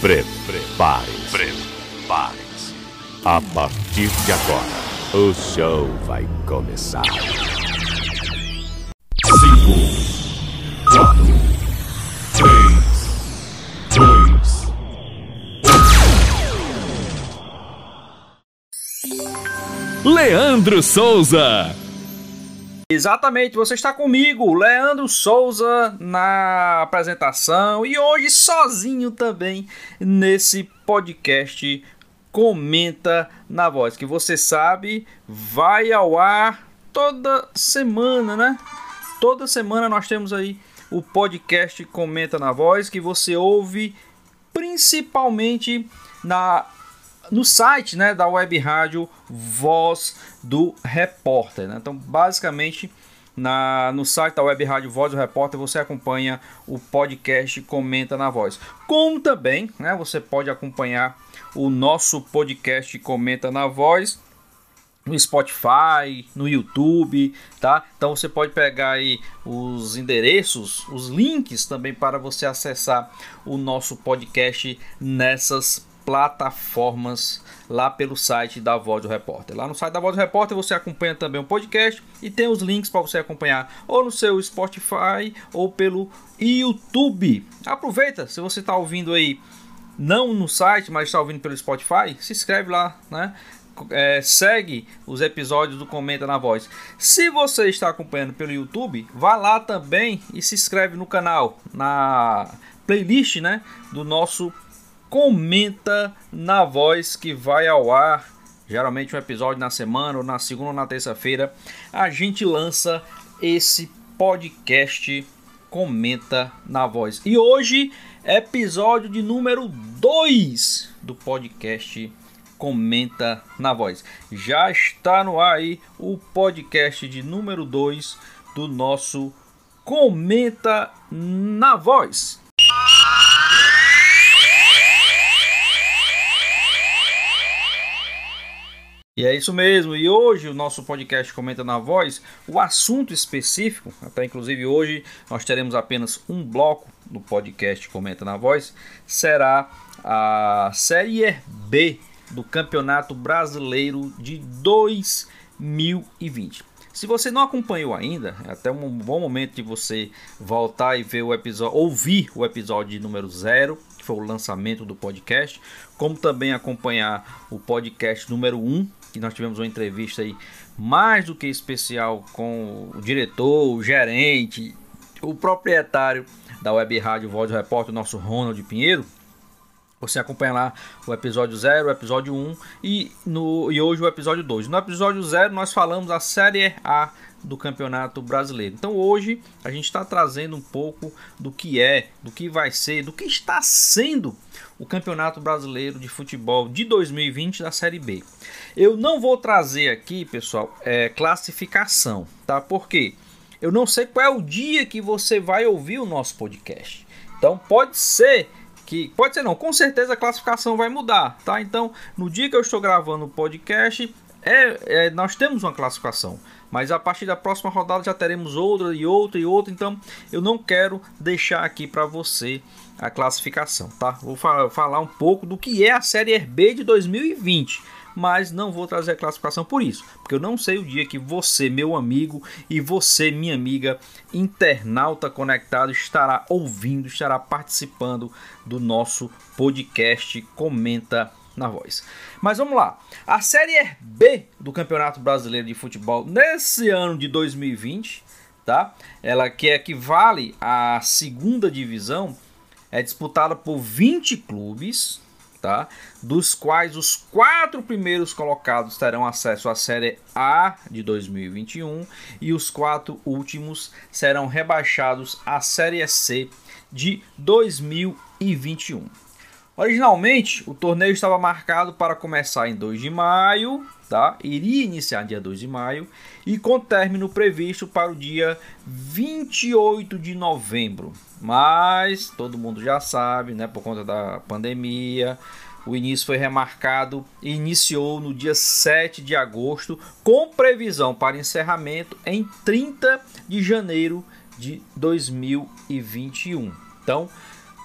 Prepare-se. Prepare-se. A partir de agora, o show vai começar. 5, 4, 3, 2, Leandro Souza. Exatamente, você está comigo, Leandro Souza, na apresentação e hoje sozinho também nesse podcast Comenta na Voz, que você sabe vai ao ar toda semana, né? Toda semana nós temos aí o podcast Comenta na Voz, que você ouve principalmente na no site né, da web rádio Voz do Repórter. Né? Então, basicamente, na, no site da web rádio Voz do Repórter você acompanha o podcast Comenta na Voz. Como também né, você pode acompanhar o nosso podcast Comenta na Voz no Spotify, no YouTube, tá? Então você pode pegar aí os endereços, os links também para você acessar o nosso podcast nessas plataformas lá pelo site da Voz do Repórter. Lá no site da Voz do Repórter você acompanha também o podcast e tem os links para você acompanhar ou no seu Spotify ou pelo YouTube. Aproveita, se você está ouvindo aí não no site, mas está ouvindo pelo Spotify, se inscreve lá, né? É, segue os episódios do Comenta na Voz. Se você está acompanhando pelo YouTube, vá lá também e se inscreve no canal, na playlist né, do nosso Comenta na Voz que vai ao ar. Geralmente um episódio na semana, ou na segunda ou na terça-feira, a gente lança esse podcast Comenta na Voz. E hoje, episódio de número 2 do podcast Comenta na Voz. Já está no ar aí o podcast de número 2 do nosso Comenta na Voz. E é isso mesmo. E hoje o nosso podcast Comenta na Voz, o assunto específico, até inclusive hoje nós teremos apenas um bloco do podcast Comenta na Voz, será a Série B do Campeonato Brasileiro de 2020. Se você não acompanhou ainda, é até um bom momento de você voltar e ver o episódio, ouvir o episódio número 0, que foi o lançamento do podcast, como também acompanhar o podcast número 1, um, que nós tivemos uma entrevista aí mais do que especial com o diretor, o gerente, o proprietário da Web Rádio Voz do Repórter, o nosso Ronald Pinheiro. Você acompanha lá o episódio 0, o episódio 1 um, e, no, e hoje o episódio 2. No episódio 0 nós falamos a Série A do Campeonato Brasileiro. Então hoje a gente está trazendo um pouco do que é, do que vai ser, do que está sendo o Campeonato Brasileiro de Futebol de 2020 da Série B. Eu não vou trazer aqui, pessoal, é, classificação, tá? Porque eu não sei qual é o dia que você vai ouvir o nosso podcast. Então pode ser que pode ser não, com certeza a classificação vai mudar, tá? Então, no dia que eu estou gravando o podcast, é, é, nós temos uma classificação, mas a partir da próxima rodada já teremos outra e outra e outra, então eu não quero deixar aqui para você a classificação, tá? Vou fa falar um pouco do que é a Série B de 2020 mas não vou trazer a classificação por isso, porque eu não sei o dia que você, meu amigo, e você, minha amiga, internauta conectado, estará ouvindo, estará participando do nosso podcast Comenta na voz. Mas vamos lá. A Série B do Campeonato Brasileiro de Futebol nesse ano de 2020, tá? Ela que equivale à segunda divisão, é disputada por 20 clubes, tá? Dos quais os quatro primeiros colocados terão acesso à Série A de 2021 e os quatro últimos serão rebaixados à Série C de 2021. Originalmente, o torneio estava marcado para começar em 2 de maio, tá? Iria iniciar dia 2 de maio e com término previsto para o dia 28 de novembro. Mas todo mundo já sabe, né, por conta da pandemia, o início foi remarcado e iniciou no dia 7 de agosto, com previsão para encerramento em 30 de janeiro de 2021. Então,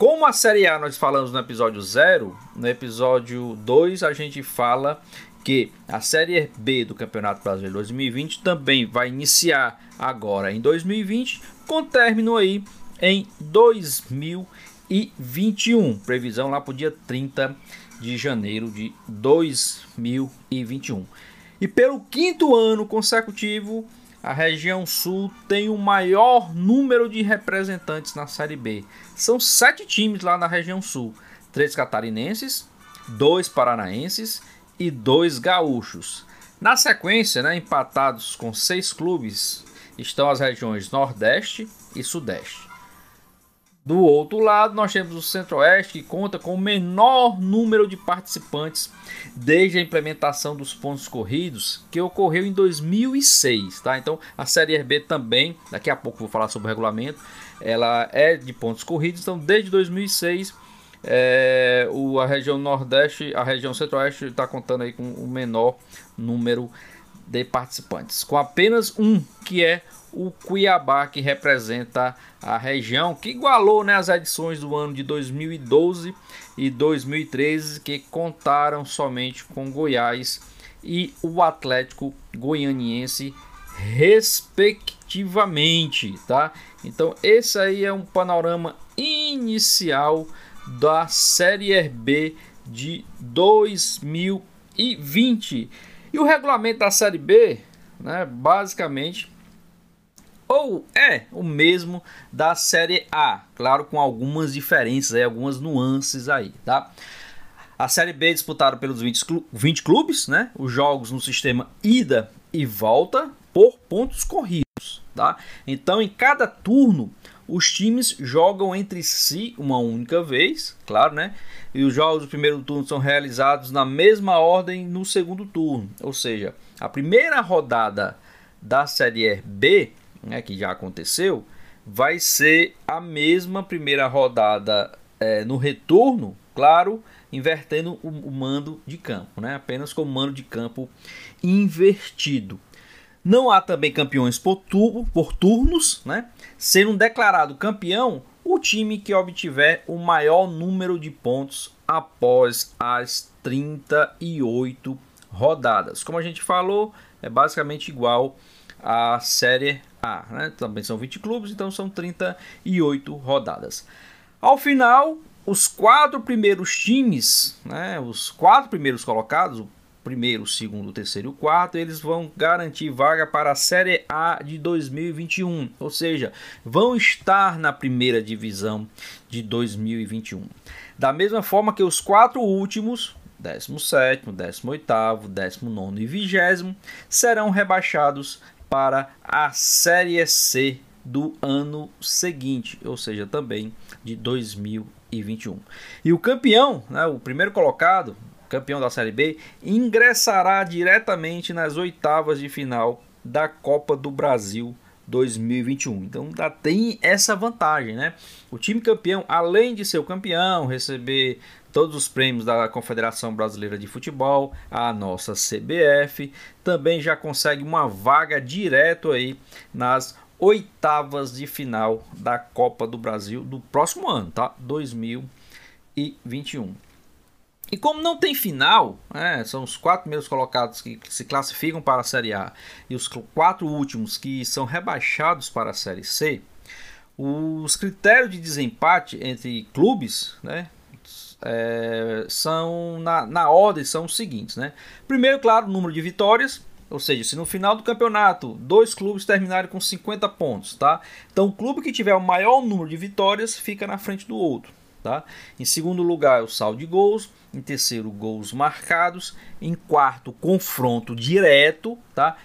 Como a Série A nós falamos no episódio 0, no episódio 2 a gente fala que a Série B do Campeonato Brasileiro 2020 também vai iniciar agora em 2020, com término aí em 2021. Previsão lá para o dia 30 de janeiro de 2021. E pelo quinto ano consecutivo, a região sul tem o maior número de representantes na Série B. São sete times lá na região sul: três catarinenses, dois paranaenses e dois gaúchos. Na sequência, né, empatados com seis clubes, estão as regiões Nordeste e Sudeste. Do outro lado, nós temos o Centro-Oeste, que conta com o menor número de participantes desde a implementação dos pontos corridos, que ocorreu em 2006. Tá? Então, a Série RB também, daqui a pouco vou falar sobre o regulamento, ela é de pontos corridos. Então, desde 2006, é, o, a região Nordeste, a região Centro-Oeste está contando aí com o menor número de participantes, com apenas um, que é o Cuiabá, que representa a região, que igualou né, as edições do ano de 2012 e 2013, que contaram somente com Goiás e o Atlético Goianiense, respectivamente, tá? Então, esse aí é um panorama inicial da Série B de 2020. E o regulamento da Série B, né, basicamente ou é o mesmo da Série A, claro, com algumas diferenças, aí, algumas nuances aí, tá? A Série B é disputada pelos 20, clubes, né? Os jogos no sistema ida e volta por pontos corridos, tá? Então, em cada turno, os times jogam entre si uma única vez, claro, né? E os jogos do primeiro turno são realizados na mesma ordem no segundo turno, ou seja, a primeira rodada da Série B né, que já aconteceu, vai ser a mesma primeira rodada é, no retorno, claro, invertendo o, o, mando de campo, né, apenas com o mando de campo invertido. Não há também campeões por, turbo, por turnos, né, sendo declarado campeão o time que obtiver o maior número de pontos após as 38 rodadas. Como a gente falou, é basicamente igual à Série a, né? Também são 20 clubes, então são 38 rodadas. Ao final, os quatro primeiros times, né? Os quatro primeiros colocados, o primeiro, o segundo, o terceiro e o quarto, eles vão garantir vaga para a Série A de 2021, ou seja, vão estar na primeira divisão de 2021. Da mesma forma que os quatro últimos, 17, 18, 19 e 20, serão rebaixados para a Série C do ano seguinte, ou seja, também de 2021. E o campeão, né, o primeiro colocado, campeão da Série B, ingressará diretamente nas oitavas de final da Copa do Brasil 2021. Então ainda tem essa vantagem, né? O time campeão, além de ser o campeão, receber todos os prêmios da Confederação Brasileira de Futebol, a nossa CBF, também já consegue uma vaga direto aí nas oitavas de final da Copa do Brasil do próximo ano, tá? 2021. E como não tem final, né, são os quatro primeiros colocados que se classificam para a Série A e os quatro últimos que são rebaixados para a Série C, os critérios de desempate entre clubes, né, é, são na, na ordem são os seguintes, né? Primeiro, claro, o número de vitórias, ou seja, se no final do campeonato dois clubes terminarem com 50 pontos, tá? Então o clube que tiver o maior número de vitórias fica na frente do outro, tá? Em segundo lugar, o saldo de gols, em terceiro, gols marcados, em quarto, confronto direto, tá?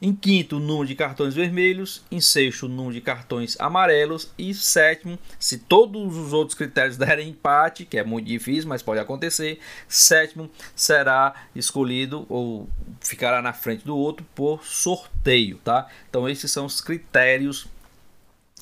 Em quinto, o número de cartões vermelhos. Em sexto, o número de cartões amarelos. E sétimo, se todos os outros critérios derem empate, que é muito difícil, mas pode acontecer, sétimo será escolhido ou ficará na frente do outro por sorteio, tá? Então esses são os critérios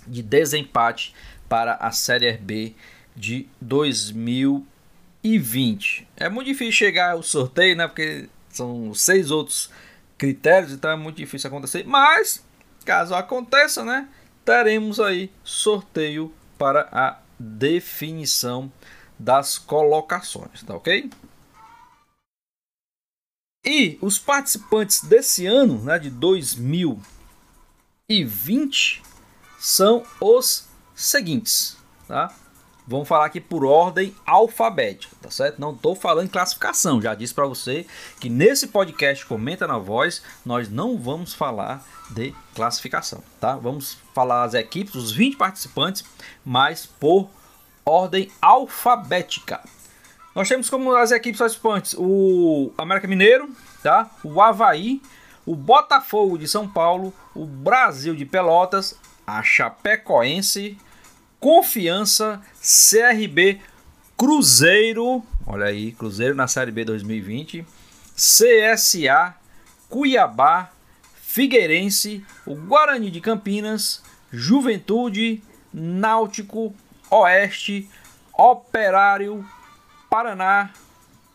de desempate para a Série B de 2020. É muito difícil chegar ao sorteio, né? Porque são seis outros critérios, então é muito difícil acontecer. Mas, caso aconteça, né? Teremos aí sorteio para a definição das colocações, tá ok? E os participantes desse ano, né, de 2020, são os seguintes, tá? Vamos falar aqui por ordem alfabética, tá certo? Não estou falando em classificação, já disse para você que nesse podcast Comenta na Voz, nós não vamos falar de classificação, tá? Vamos falar as equipes, os 20 participantes, mas por ordem alfabética. Nós temos como as equipes participantes o América Mineiro, tá? o Havaí, o Botafogo de São Paulo, o Brasil de Pelotas, a Chapecoense, Confiança, CRB, Cruzeiro, olha aí, Cruzeiro na Série B 2020, CSA, Cuiabá, Figueirense, o Guarani de Campinas, Juventude, Náutico, Oeste, Operário, Paraná,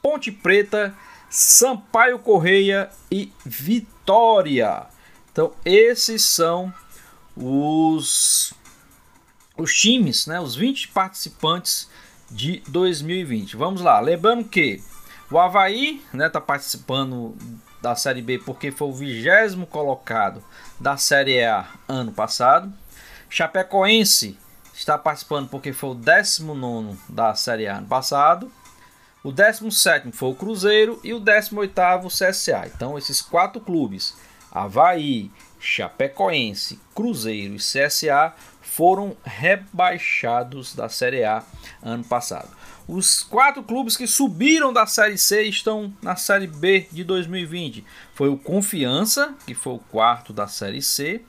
Ponte Preta, Sampaio Correia e Vitória. Então, esses são os, os times, né, os 20 participantes de 2020. Vamos lá, lembrando que o Havaí está né, tá participando da Série B porque foi o vigésimo colocado da Série A ano passado. Chapecoense está participando porque foi o 19 da Série A ano passado. O 17 foi o Cruzeiro e o 18 o CSA. Então, esses quatro clubes, Havaí, Chapecoense, Cruzeiro e CSA, foram rebaixados da Série A ano passado. Os quatro clubes que subiram da Série C estão na Série B de 2020. Foi o Confiança, que foi o quarto da Série C,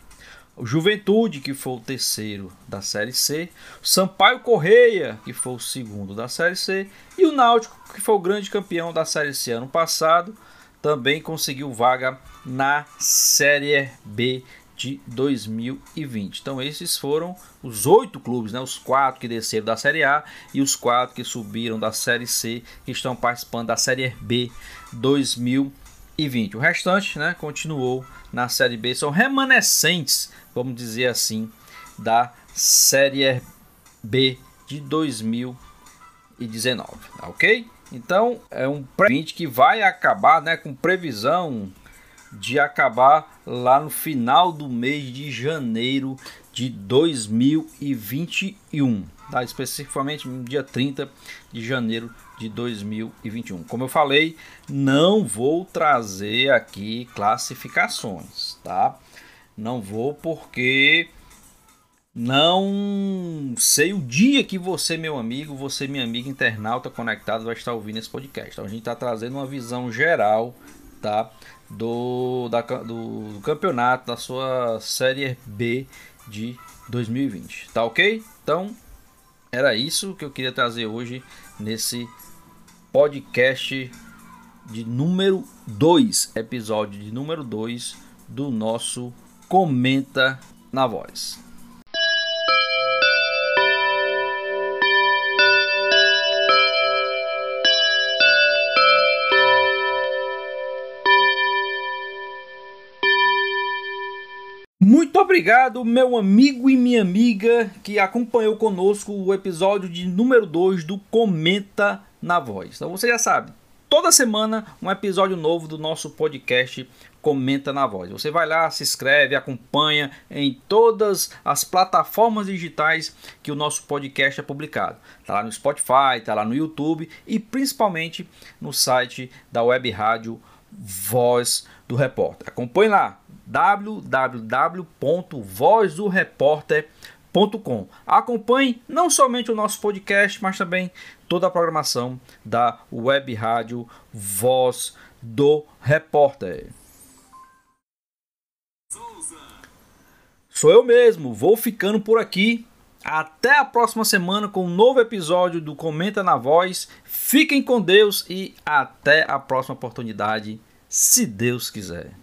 o Juventude, que foi o terceiro da Série C, o Sampaio Correia, que foi o segundo da Série C, e o Náutico, que foi o grande campeão da Série C ano passado, também conseguiu vaga na Série B de 2020. Então esses foram os oito clubes, né? os quatro que desceram da Série A e os quatro que subiram da Série C, que estão participando da Série B 2020. O restante né, continuou na Série B, são remanescentes vamos dizer assim, da Série B de 2019, tá ok? Então é um pré que vai acabar, né, com previsão de acabar lá no final do mês de janeiro de 2021, tá? especificamente no dia 30 de janeiro de 2021. Como eu falei, não vou trazer aqui classificações, tá? Não vou porque não sei o dia que você, meu amigo, você, minha amiga internauta conectado, vai estar ouvindo esse podcast. Então a gente está trazendo uma visão geral, tá? Do, da, do, campeonato, da sua Série B de 2020, tá ok? Então era isso que eu queria trazer hoje nesse podcast de número 2, episódio de número 2 do nosso comenta na voz. Obrigado, meu amigo e minha amiga que acompanhou conosco o episódio de número 2 do Comenta na Voz. Então você já sabe, toda semana um episódio novo do nosso podcast Comenta na Voz. Você vai lá, se inscreve, acompanha em todas as plataformas digitais que o nosso podcast é publicado. Tá lá no Spotify, tá lá no YouTube e principalmente no site da Web Rádio Voz do Repórter. Acompanhe lá www.vozdoreporter.com. Acompanhe não somente o nosso podcast, mas também toda a programação da Web Rádio Voz do Repórter. Sou eu mesmo, vou ficando por aqui. Até a próxima semana com um novo episódio do Comenta na Voz. Fiquem com Deus e até a próxima oportunidade, se Deus quiser.